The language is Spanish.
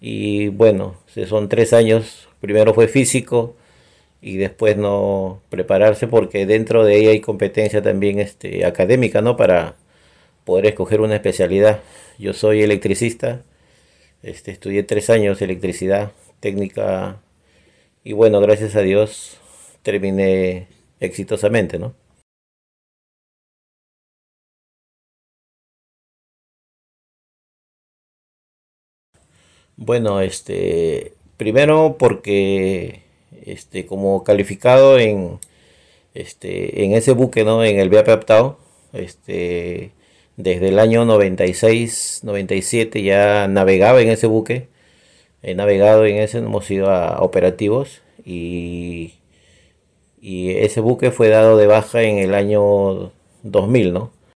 Y bueno, son tres años. Primero fue físico y después no prepararse porque dentro de ella hay competencia también este, académica, ¿no? Para poder escoger una especialidad. Yo soy electricista, este, estudié tres años electricidad técnica y bueno, gracias a Dios terminé exitosamente, ¿no? Bueno, este, primero porque este, como calificado en, este, en ese buque, ¿no? En el viaje Aptao, este, desde el año 96, 97 ya navegaba en ese buque, he navegado en ese, hemos ido a operativos y, y ese buque fue dado de baja en el año 2000, ¿no?